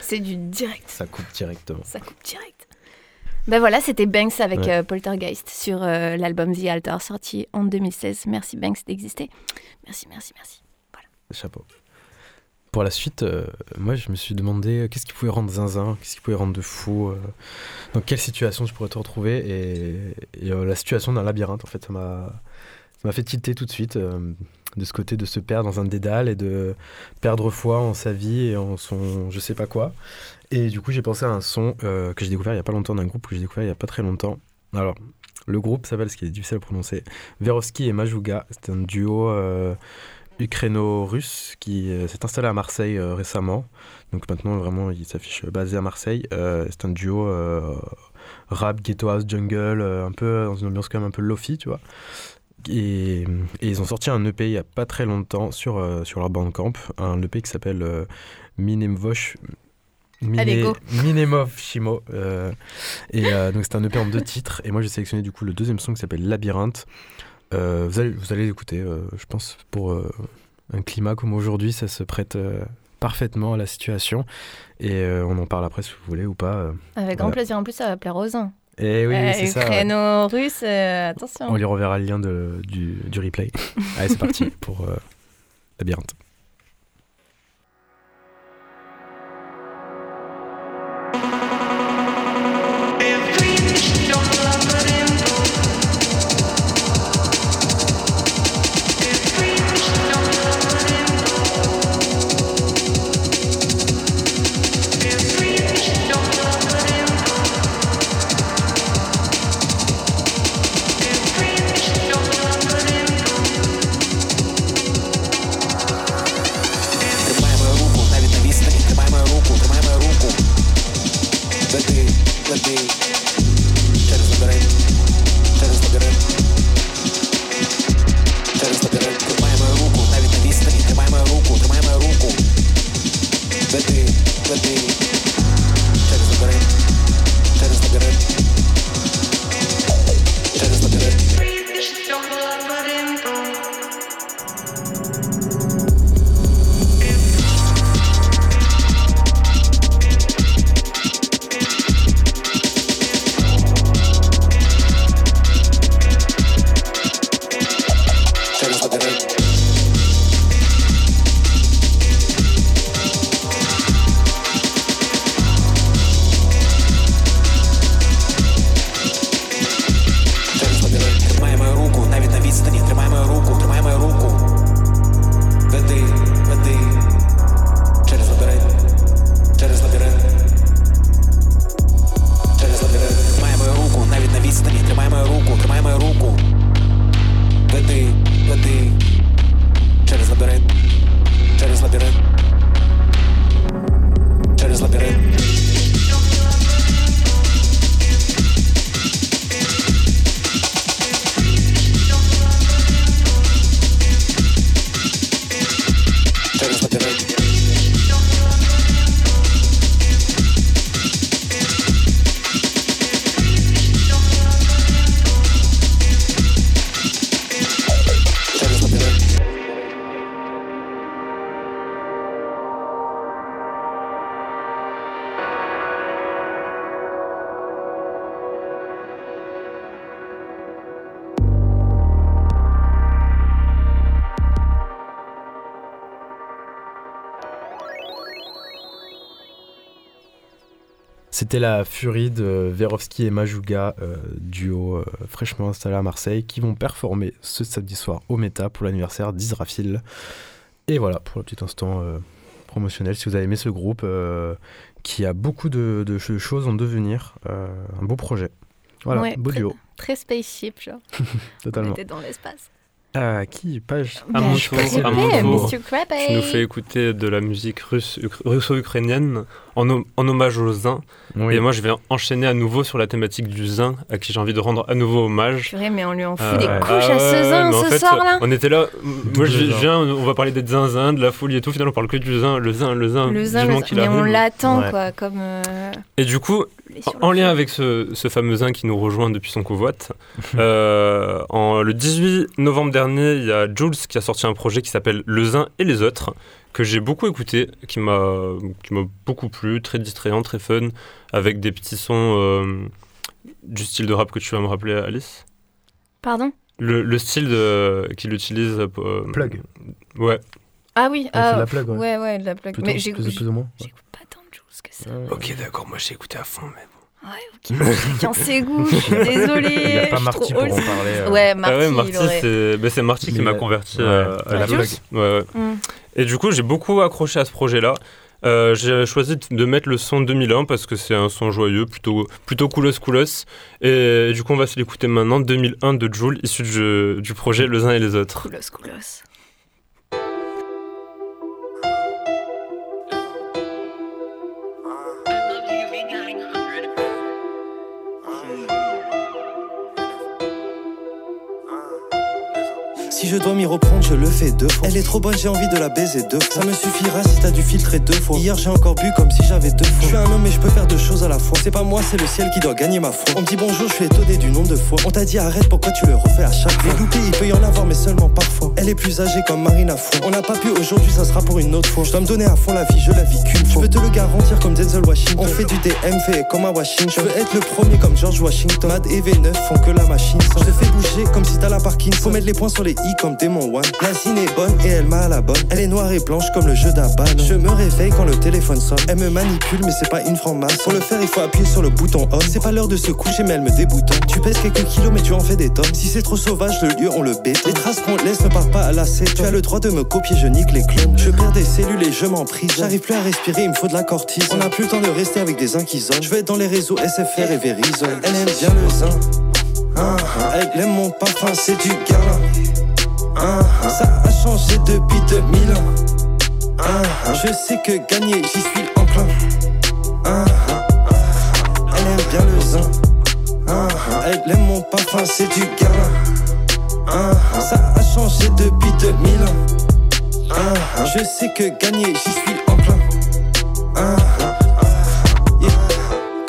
C'est du direct. ça coupe directement. Ça coupe direct. Ben voilà, c'était Banks avec Ouais. euh, Poltergeist sur euh, l'album The Altar sorti en 2016. Merci Banks d'exister. Merci, merci, merci. Chapeau. Pour la suite, euh, moi je me suis demandé euh, qu'est-ce qui pouvait rendre zinzin, qu'est-ce qui pouvait rendre de fou, euh, dans quelle situation je pourrais te retrouver. Et, et, euh, la situation d'un labyrinthe, en fait, ça m'a ça m'a fait tilter tout de suite euh, de ce côté de se perdre dans un dédale et de perdre foi en sa vie et en son je sais pas quoi. Et du coup, j'ai pensé à un son euh, que j'ai découvert il y a pas longtemps d'un groupe que j'ai découvert il y a pas très longtemps. Alors, le groupe s'appelle, ce qui est difficile à prononcer, Verovski et Majuga. C'est un duo euh, ukraino-russe qui euh, s'est installé à Marseille récemment. Donc maintenant, vraiment, il s'affiche basé à Marseille. C'est un duo rap, ghetto house, jungle, un peu dans une ambiance quand même un peu lofi, tu vois. Et, et ils ont sorti un EP il y a pas très longtemps sur, euh, sur leur bandcamp, un EP qui s'appelle euh, Minemvosh. Minemov Shimo. euh, et euh, donc c'est un EP en deux titres. Et moi j'ai sélectionné du coup le deuxième son qui s'appelle Labyrinthe. Euh, vous, allez, vous allez l'écouter, je pense, pour un climat comme aujourd'hui, ça se prête parfaitement à la situation. Et on en parle après si vous voulez ou pas. Avec grand plaisir. En plus, ça va plaire aux uns. Et oui, Euh, c'est ça. ouais. Russe, euh, attention. On lui reverra le lien de- du, du replay. Allez, c'est parti pour euh, Labyrinthe. C'était la furie de Verovski et Majuga, euh, duo euh, fraîchement installé à Marseille, qui vont performer ce samedi soir au Méta pour l'anniversaire d'Israfil. Et voilà, pour le petit instant euh, promotionnel, si vous avez aimé ce groupe, euh, qui a beaucoup de, de ch- choses en devenir, euh, un beau projet. Voilà, Ouais, beau très- duo, Très spaceship, genre. On totalement. était dans l'espace. Ah, qui Page À Bah, mon je tour, sais à mon tour, tu nous fais écouter de la musique russe, russo-ukrainienne en, hom- en hommage au zin. Oui. Et moi, je vais enchaîner à nouveau sur la thématique du zin, à qui j'ai envie de rendre à nouveau hommage. Purée, mais on lui en fout Euh, des ouais. couches Ah à ce ouais, zin ce fait, soir-là. On était là, moi je viens, on va parler des zinzins, de la folie et tout, finalement on parle que du zin, le zin, le zin, Le zin, le mais on l'attend, Ouais. quoi, comme... euh, Et du coup, en lien avec ce, ce fameux zin qui nous rejoint depuis son convoite, euh, en, le 18 novembre dernier, il y a Jules qui a sorti un projet qui s'appelle Le Zin et les autres, que j'ai beaucoup écouté, qui m'a qui m'a beaucoup plu, très distrayant, très fun, avec des petits sons euh, du style de rap que tu vas me rappeler, Alice. Pardon? Le, le style de- qu'il utilise. euh, Plug. Ouais. Ah oui, ah, de la plug, ouais. ouais, ouais, de la plug. Plutôt, mais plus, j'écoute plus ou moins. j'écoute pas tant de choses que ça. Ouais. Ok, d'accord, moi j'ai écouté à fond, mais. Ouais, ok. Chacun ses goûts, je suis désolée. Il y a pas Marty pour en parler, euh. Ouais, Ah Marty, ouais, Marty, c'est bah, Marty qui m'a converti ouais. euh, à la blague. Juice Ouais, ouais. Mm. Et du coup, j'ai beaucoup accroché à ce projet-là. Euh, j'ai choisi de mettre le son 2001 parce que c'est un son joyeux, plutôt, plutôt coolos coolos. Et du coup, on va se l'écouter maintenant, 2001 de Joule, issu du, du projet Les uns et les autres. Coolos, coolos. Si je dois m'y reprendre, je le fais deux fois. Elle est trop bonne, j'ai envie de la baiser deux fois. Ça me suffira si t'as dû filtrer deux fois. Hier, j'ai encore bu comme si j'avais deux fois. Je suis un homme et je peux faire deux choses à la fois. C'est pas moi, c'est le ciel qui doit gagner ma foi. On me dit bonjour, je suis étonné du nombre de fois. On t'a dit arrête, pourquoi tu le refais à chaque fois? Les loupés, il peut y en avoir, mais seulement parfois. Elle est plus âgée comme Marine à fond. On n'a pas pu aujourd'hui, ça sera pour une autre fois. Je dois me donner à fond la vie, je la vis qu'une fois. Je peux te le garantir comme Denzel Washington. On fait du DM, fait comme à Washington. Je veux être le premier comme George Washington. Mad et V9 font que la machine. Je te fais bouger comme si t'as la Parkinson. Faut mettre les points sur les i comme Démon One. La zine est bonne et elle m'a à la bonne. Elle est noire et blanche comme le jeu d'Aban. Je me réveille quand le téléphone sonne. Elle me manipule, mais c'est pas une franc-masse. Pour le faire, il faut appuyer sur le bouton on. C'est pas l'heure de se coucher, mais elle me déboutonne. Tu pèses quelques kilos, mais tu en fais des tonnes. Si c'est trop sauvage, le lieu, on le bête. Les traces qu'on laisse ne partent pas à la Tu as le droit de me copier, je nique les clones. Je perds des cellules et je m'emprise. J'arrive plus à respirer, il me faut de la cortise. On n'a plus le temps de rester avec des inquisons. Je vais dans les réseaux SFR et Verizon. Elle aime bien le zin. Ah, ah. Elle aime mon parfum, c'est du gamin. Ah. Ça a changé depuis 2000 ans. Ah. Je sais que gagner, j'y suis enclin. Ah. Elle aime bien le zin. Elle aime mon parfum, c'est du gamin. Ça a changé depuis 2000 ans. Je sais que gagner, j'y suis enclin.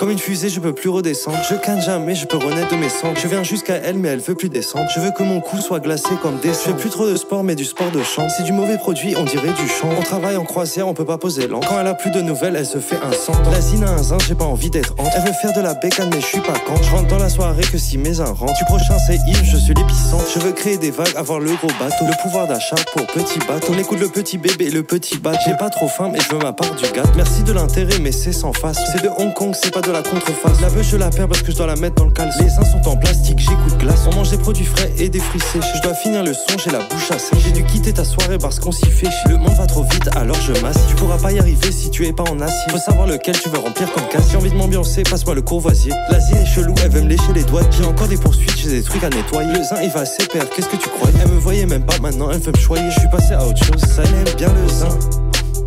Comme une fusée, je peux plus redescendre. Je canne jamais, je peux renaître de mes cendres. Je viens jusqu'à elle, mais elle veut plus descendre. Je veux que mon cou soit glacé comme des Je fais plus trop de sport, mais du sport de champ. C'est du mauvais produit, on dirait du champ. On travaille en croisière, on peut pas poser lent. Quand elle a plus de nouvelles, elle se fait un sang. La zine a un zin, j'ai pas envie d'être honte. Elle veut faire de la bécane, mais je suis pas quand. Je rentre dans la soirée que si mes uns rentrent. Du prochain, c'est Yves, je suis l'épicentre. Je veux créer des vagues, avoir le gros bateau. Le pouvoir d'achat pour petit bateau. On écoute le petit bébé le petit bateau. J'ai pas trop faim, mais je veux ma part du gâteau. Merci de l'intérêt, mais c'est sans face. C'est de Hong Kong, c'est pas de la contreface. La beuh, je la perds parce que je dois la mettre dans le caleçon. Les seins sont en plastique, j'écoute glace. On mange des produits frais et des fruits séchés. Je dois finir le son, j'ai la bouche à. J'ai dû quitter ta soirée parce qu'on s'y fait. Le monde va trop vite, alors je masse. Tu pourras pas y arriver si tu es pas en acier. Faut savoir lequel tu veux remplir comme casse. J'ai envie de m'ambiancer, passe-moi le courvoisier. L'Asie est chelou, elle veut me lécher les doigts. J'ai encore des poursuites, j'ai des trucs à nettoyer. Le zin, il va s'éperdre, qu'est-ce que tu croyais? Elle me voyait même pas, maintenant elle veut me choyer. Je suis passé à autre chose, ça elle aime bien le zin.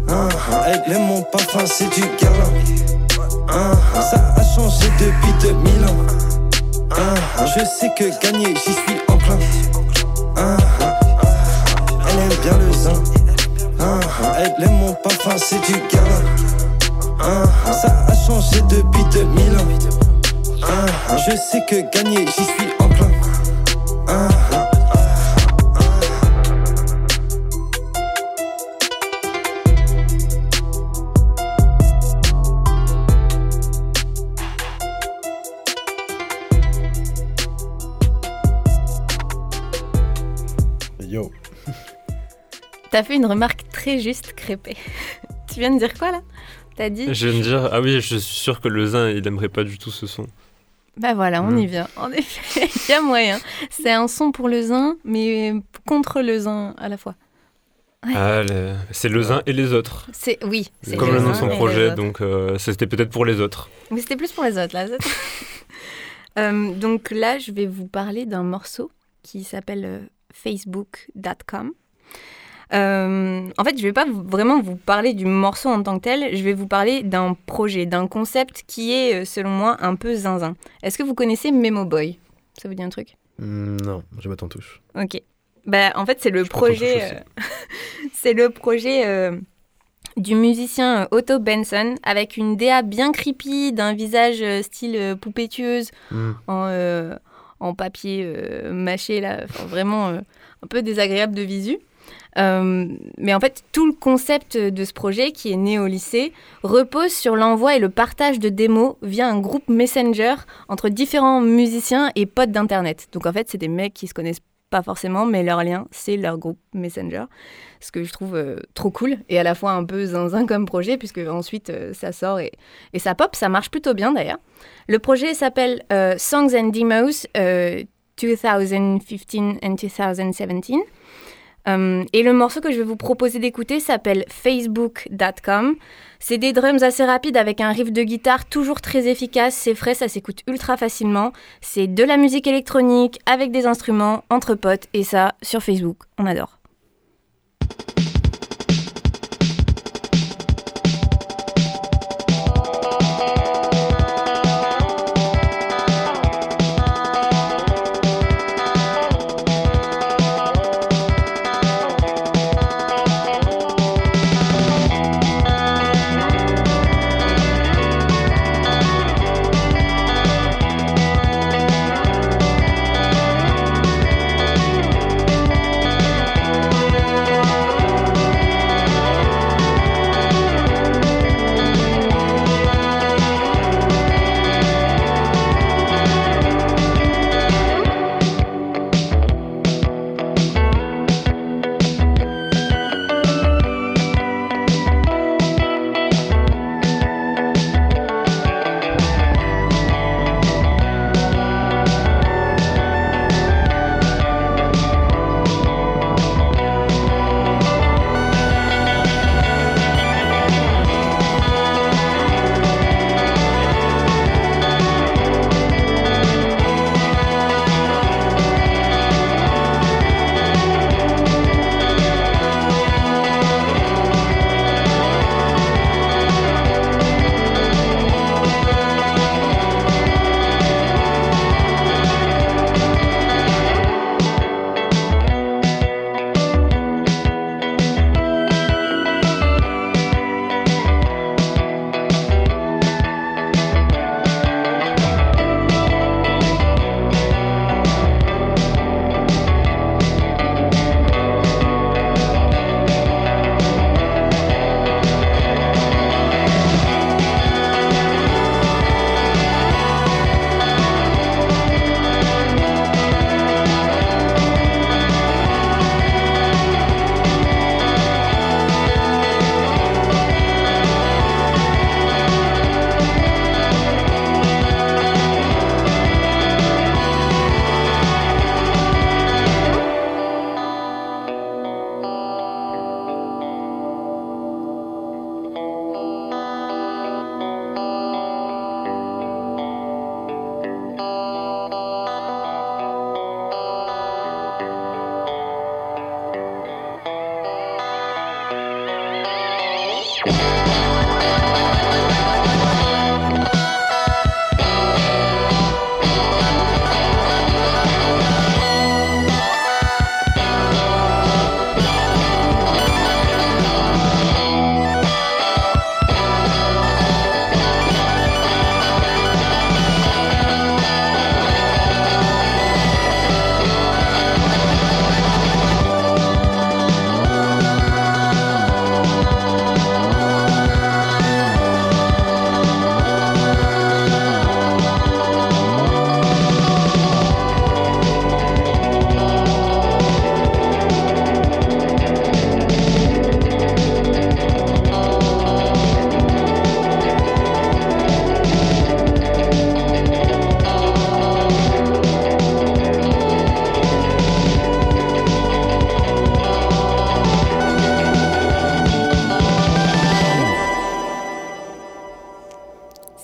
Ah, ah, elle aime mon parfum, c'est du gamin. Ah, ça a changé depuis 2000 ans. Ah, je sais que gagner, j'y suis enclin. Ah, elle aime bien le zin. Elle aime mon parfum, c'est du gamin. Ça a changé depuis 2000 ans. Je sais que gagner, j'y suis enclin. T'as fait une remarque très juste, Crépé. tu viens de dire quoi là? T'as dit Je viens de dire, ah oui, je suis sûr que le zin, il aimerait pas du tout ce son. Bah voilà, on Mm. y vient. En effet, il y a moyen. C'est un son pour le zin, mais contre le zin à la fois. Ouais. Ah, le- c'est le zin et les autres. C'est oui. c'est Comme le nom de son projet, donc euh, c'était peut-être pour les autres. Mais c'était plus pour les autres là. Euh, donc là, je vais vous parler d'un morceau qui s'appelle euh, Facebook.com. Euh, en fait, je vais pas vraiment vous parler du morceau en tant que tel, je vais vous parler d'un projet, d'un concept qui est, euh, selon moi, un peu zinzin. Est-ce que vous connaissez Memo Boy? Ça vous dit un truc? Hmm, non, je m'attends touche. Ok. Bah, en fait, c'est le projet, euh, c'est le projet euh, du musicien Otto Benson avec une DA bien creepy, d'un visage style euh, poupée tueuse Hmm. en, euh, en papier mâché là, Enfin, vraiment un peu désagréable de visu. Euh, mais en fait, tout le concept de ce projet, qui est né au lycée, repose sur l'envoi et le partage de démos via un groupe Messenger entre différents musiciens et potes d'Internet. Donc en fait, c'est des mecs qui se connaissent pas forcément, mais leur lien, c'est leur groupe Messenger. Ce que je trouve euh, trop cool et à la fois un peu zinzin comme projet, puisque ensuite euh, ça sort et, ça pop. Ça marche plutôt bien d'ailleurs. Le projet s'appelle Songs and Demos euh, 2015 and 2017. Euh, et le morceau que je vais vous proposer d'écouter s'appelle Facebook.com. C'est des drums assez rapides avec un riff de guitare toujours très efficace. C'est frais, ça s'écoute ultra facilement. C'est de la musique électronique avec des instruments entre potes et ça sur Facebook. On adore.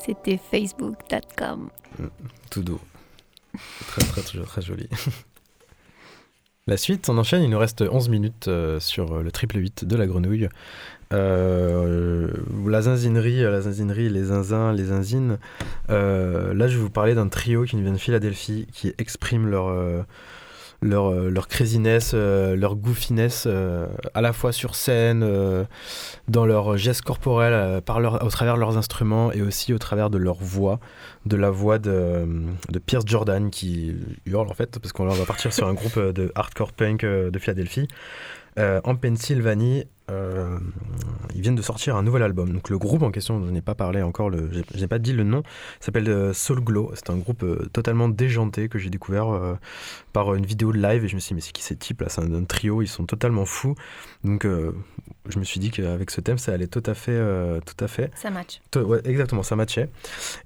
C'était facebook.com. Tout doux. Très, très, très, très joli. La suite, on enchaîne, il nous reste 11 minutes euh, sur le triple 8 de la grenouille. Euh, la zinzinerie, la zinzinerie, les zinzins, les zinzines. Euh, là, je vais vous parler d'un trio qui vient de Philadelphie, qui exprime leur, leur, euh, leur craziness, euh, leur goofiness, euh, à la fois sur scène, dans leurs gestes corporels, par leur, au travers de leurs instruments et aussi au travers de leur voix, de la voix de, de Pierce Jordan qui hurle en fait, parce qu'on va partir sur un groupe de hardcore punk de Philadelphie. Euh, en Pennsylvanie, euh, ils viennent de sortir un nouvel album. Donc le groupe en question, je n'ai pas parlé encore, le, j'ai, j'ai pas dit le nom, s'appelle euh, Soul Glow. C'est un groupe totalement déjanté que j'ai découvert par une vidéo de live et je me suis dit mais c'est qui ces types là C'est un, un trio, ils sont totalement fous. Donc je me suis dit qu'avec ce thème ça allait tout à fait, euh, tout à fait. Ça match. Ouais, exactement, ça matchait.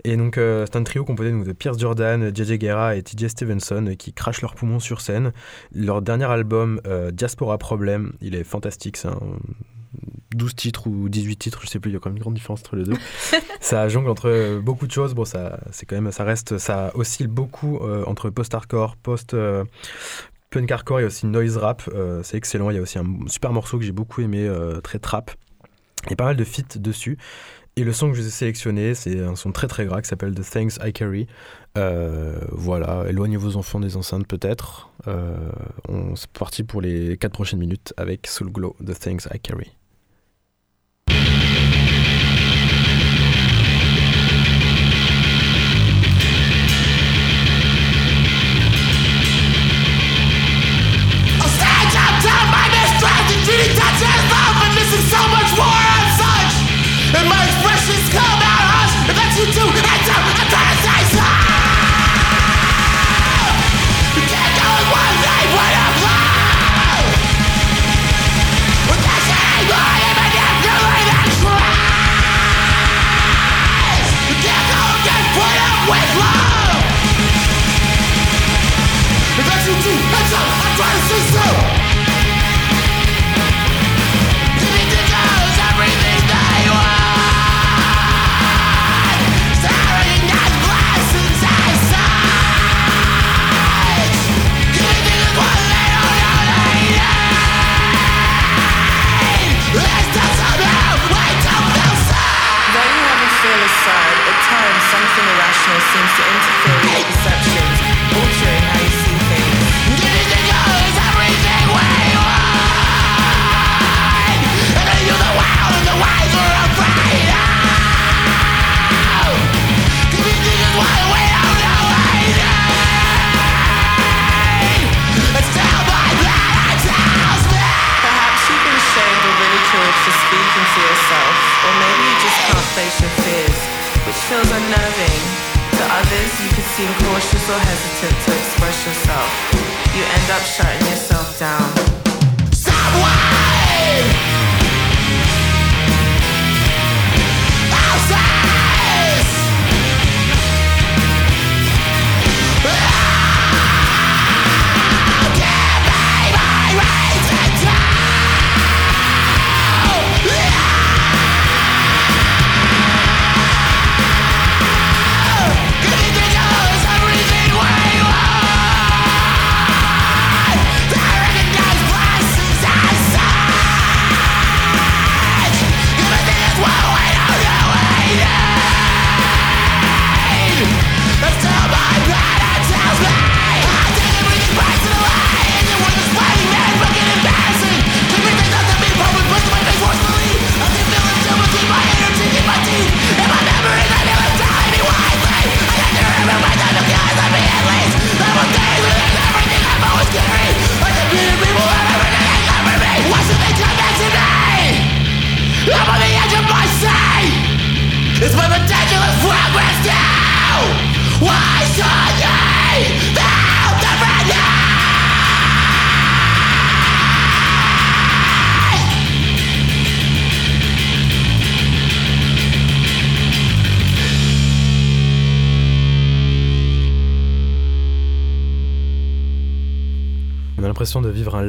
Et donc, euh, c'est un trio composé donc, de Pierce Jordan, JJ Guerra et TJ Stevenson euh, qui crachent leurs poumons sur scène. Leur dernier album, euh, Diaspora Problem, il est fantastique. C'est un 12 titres ou 18 titres, je sais plus, il y a quand même une grande différence entre les deux. ça jongle entre beaucoup de choses. Bon, ça, c'est quand même, ça reste, ça oscille beaucoup euh, entre post-hardcore, post. euh, Punk hardcore et aussi noise rap, euh, c'est excellent. Il y a aussi un super morceau que j'ai beaucoup aimé, euh, très trap. Il y a pas mal de feats dessus. Et le son que je vous ai sélectionné, c'est un son très très gras qui s'appelle The Things I Carry. Euh, voilà, éloignez vos enfants des enceintes peut-être. On c'est parti pour les 4 prochaines minutes avec Soul Glow, The Things I Carry.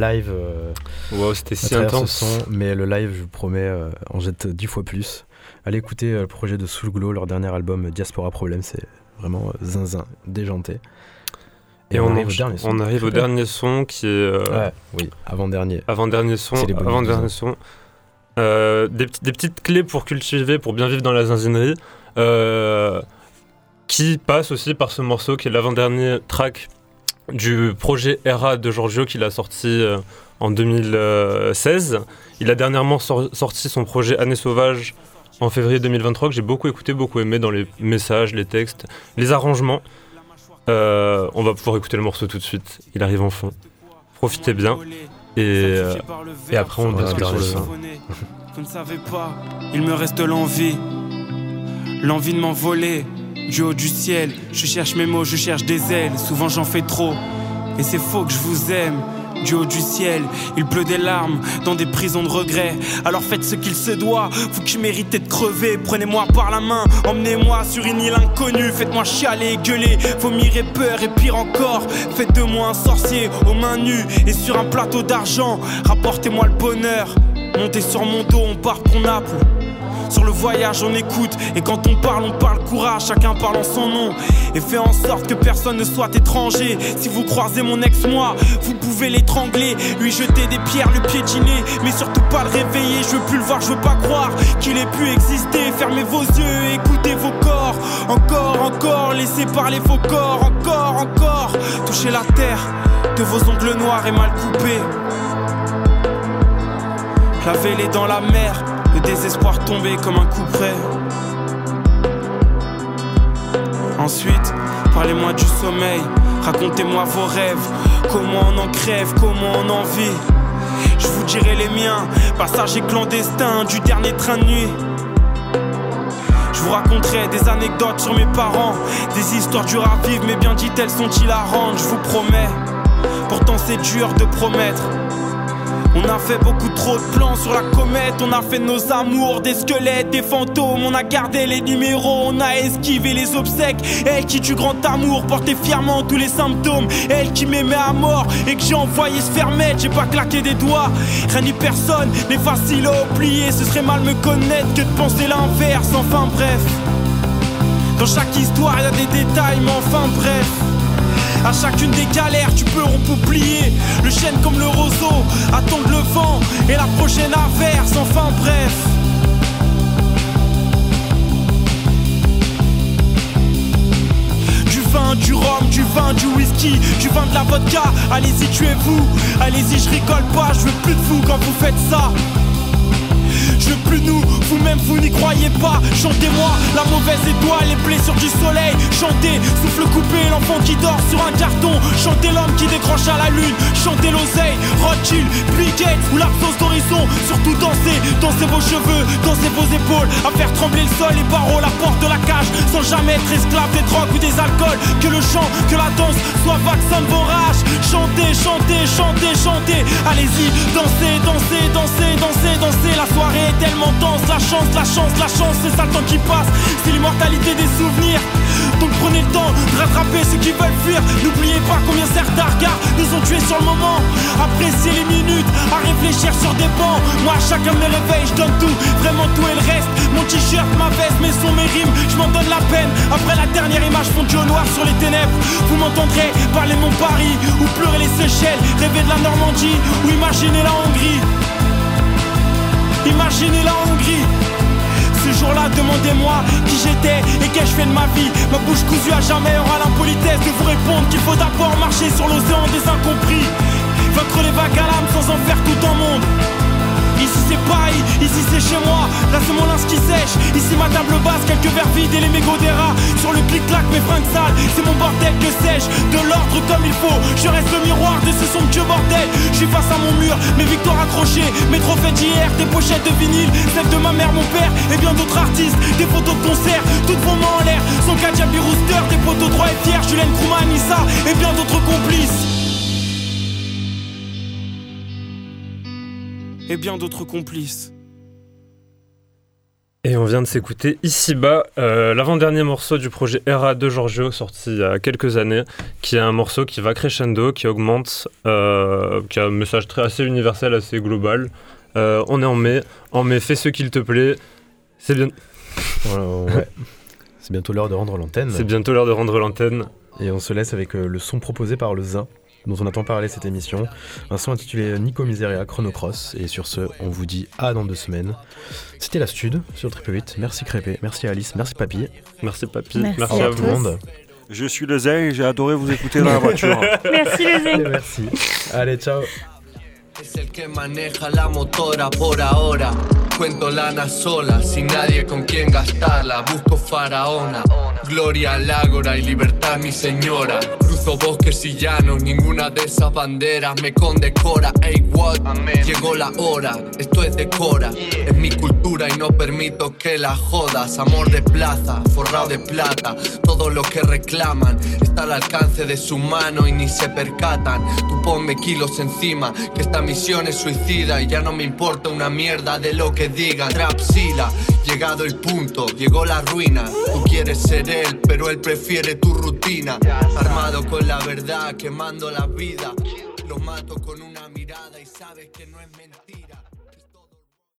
Live. euh, Wow, c'était si travers ce intense. son, mais le live, je vous promets, euh, en jette dix fois plus. Allez écouter euh, le projet de Soul Glow, leur dernier album Diaspora Problem, c'est vraiment zinzin, déjanté. Et on, arrive au dernier son. on arrive au Super. dernier son qui est. euh, Ouais, oui, avant-dernier. Avant-dernier son. Avant-dernier son. Euh, des, des petites clés pour cultiver, pour bien vivre dans la zinzinerie. euh, qui passe aussi par ce morceau qui est l'avant-dernier track du projet Era de Giorgio qu'il a sorti euh, en 2016. Il a dernièrement sor- sorti son projet Année Sauvage en février 2023 que j'ai beaucoup écouté, beaucoup aimé dans les messages, les textes, les arrangements. Euh, on va pouvoir écouter le morceau tout de suite. Il arrive en fond. Profitez bien. Et, euh, et après, on bascule sur le intéressant. Vous ne savez pas, il me reste l'envie, l'envie de m'envoler du haut du ciel. Je cherche mes mots, je cherche des ailes. Souvent j'en fais trop, et c'est faux que je vous aime. Du haut du ciel, il pleut des larmes dans des prisons de regrets. Alors faites ce qu'il se doit, vous qui méritez de crever. Prenez-moi par la main, emmenez-moi sur une île inconnue. Faites-moi chialer, gueuler, vomir et peur et pire encore. Faites de moi un sorcier aux mains nues et sur un plateau d'argent. Rapportez-moi le bonheur. Montez sur mon dos, on part pour Naples. Sur le voyage, on écoute. Et quand on parle, on parle courage. Chacun parle en son nom. Et fait en sorte que personne ne soit étranger. Si vous croisez mon ex-moi, vous pouvez l'étrangler. Lui jeter des pierres, le piétiner. Mais surtout pas le réveiller. Je veux plus le voir, je veux pas croire qu'il ait pu exister. Fermez vos yeux, écoutez vos corps. Encore, encore, laissez parler vos corps. Encore, encore. Touchez la terre de vos ongles noirs et mal coupés. Lavez-les dans la mer, désespoir tombé comme un coup près. Ensuite, parlez-moi du sommeil, racontez-moi vos rêves, comment on en crève, comment on en vit. Je vous dirai les miens, passager clandestin du dernier train de nuit. Je vous raconterai des anecdotes sur mes parents, des histoires dures à vivre, mais bien dites, elles sont hilarantes, je vous promets. Pourtant, c'est dur de promettre. On a fait beaucoup trop de plans sur la comète, on a fait nos amours des squelettes, des fantômes, on a gardé les numéros, on a esquivé les obsèques. Elle qui du grand amour portait fièrement tous les symptômes, elle qui m'aimait à mort et que j'ai envoyé se faire mettre, j'ai pas claqué des doigts, rien ni personne n'est facile à oublier, ce serait mal me connaître que de penser l'inverse, enfin bref. Dans chaque histoire y a des détails, mais enfin bref. À chacune des galères, tu peux rompre ou plier. Le chêne comme le roseau, attendre le vent et la prochaine averse. Enfin bref. Du vin, du rhum, du vin, du whisky, du vin de la vodka. Allez-y, tuez-vous. Allez-y, je rigole pas, je veux plus de vous quand vous faites ça. Je veux plus nous, vous-même vous n'y croyez pas. Chantez-moi la mauvaise étoile, les blessures du soleil. Chantez, souffle coupé, l'enfant qui dort sur un carton. Chantez l'homme qui décroche à la lune. Chantez l'oseille, Rothschild, Bill ou l'absence d'horizon. Surtout dansez, dansez vos cheveux, dansez vos épaules. À faire trembler le sol, les barreaux, la porte de la cage. Sans jamais être esclave des drogues ou des alcools. Que le chant, que la danse soit vaccin de vos rages. Chantez, chantez, chantez, chantez. Allez-y, dansez, dansez, dansez, dansez, dansez. La soirée tellement dense, la chance, la chance, la chance, c'est ça le temps qui passe, c'est l'immortalité des souvenirs. Donc prenez le temps de rattraper ceux qui veulent fuir. N'oubliez pas combien certains regards nous ont tués sur le moment. Appréciez les minutes, à réfléchir sur des bancs. Moi, à chacun de mes réveils, je donne tout, vraiment tout et le reste. Mon t-shirt, ma veste, mes sons, mes rimes, je m'en donne la peine. Après la dernière image fondue au noir sur les ténèbres, vous m'entendrez parler mon Paris, ou pleurer les Seychelles, rêver de la Normandie, ou imaginer la Hongrie. Imaginez la Hongrie. Ce jour-là, demandez-moi qui j'étais et qu'ai-je fait de ma vie. Ma bouche cousue à jamais aura l'impolitesse de vous répondre qu'il faut d'abord marcher sur l'océan des incompris. Vaincre les vagues à l'âme sans en faire tout un monde. Ici c'est Paris, ici c'est chez moi, là c'est mon linge qui sèche. Ici ma table basse, quelques verres vides et les mégots des rats Sur le clic-clac, mes fringues sales, c'est mon bordel que sais-je De l'ordre comme il faut, je reste le miroir de ce Dieu bordel. Je suis face à mon mur, mes victoires accrochées Mes trophées d'hier, des pochettes de vinyle Celles de ma mère, mon père et bien d'autres artistes. Des photos de concert, toutes vos mains en l'air. Son Kajabi Rooster, des poteaux droits et fiers Julien Krouman, Nissa et bien d'autres complices et bien d'autres complices. Et on vient de s'écouter ici-bas euh, l'avant-dernier morceau du projet RA de Giorgio, sorti il y a quelques années, qui est un morceau qui va crescendo, qui augmente, euh, qui a un message très assez universel, assez global. Euh, on est en mai, en mai, fais ce qu'il te plaît. C'est bien. Voilà, ouais. C'est bientôt l'heure de rendre l'antenne. C'est bientôt l'heure de rendre l'antenne. Et on se laisse avec euh, le son proposé par le Zin, dont on attend parler cette émission. Un son intitulé Nico Miseria Chronocross. Et sur ce, on vous dit à dans deux semaines. C'était la Stud sur le Triple 8. Merci Crépé, merci Alice, merci Papy. Merci Papy, Merci à tout le tous. monde. Je suis le Zay, j'ai adoré vous écouter dans la voiture. Merci Et merci. Allez, ciao. Es el que maneja la motora por ahora. Cuento lana sola, sin nadie con quien gastarla. Busco faraona. gloria al ágora y libertad mi señora. Cruzo bosques y llanos, ninguna de esas banderas me condecora. Ey, what? Llegó la hora, esto es decora. Es mi cultura y no permito que la jodas. Amor de plaza, forrado de plata. Todo lo que reclaman está al alcance de su mano y ni se percatan. Tú ponme kilos encima, que esta misión es suicida y ya no me importa una mierda de lo que digan. Trapsila, llegado el punto, llegó la ruina. Tú quieres ser él, pero él prefiere tu rutina. Armado con la verdad, quemando la vida. Lo mato con una mirada y sabes que no es mentira.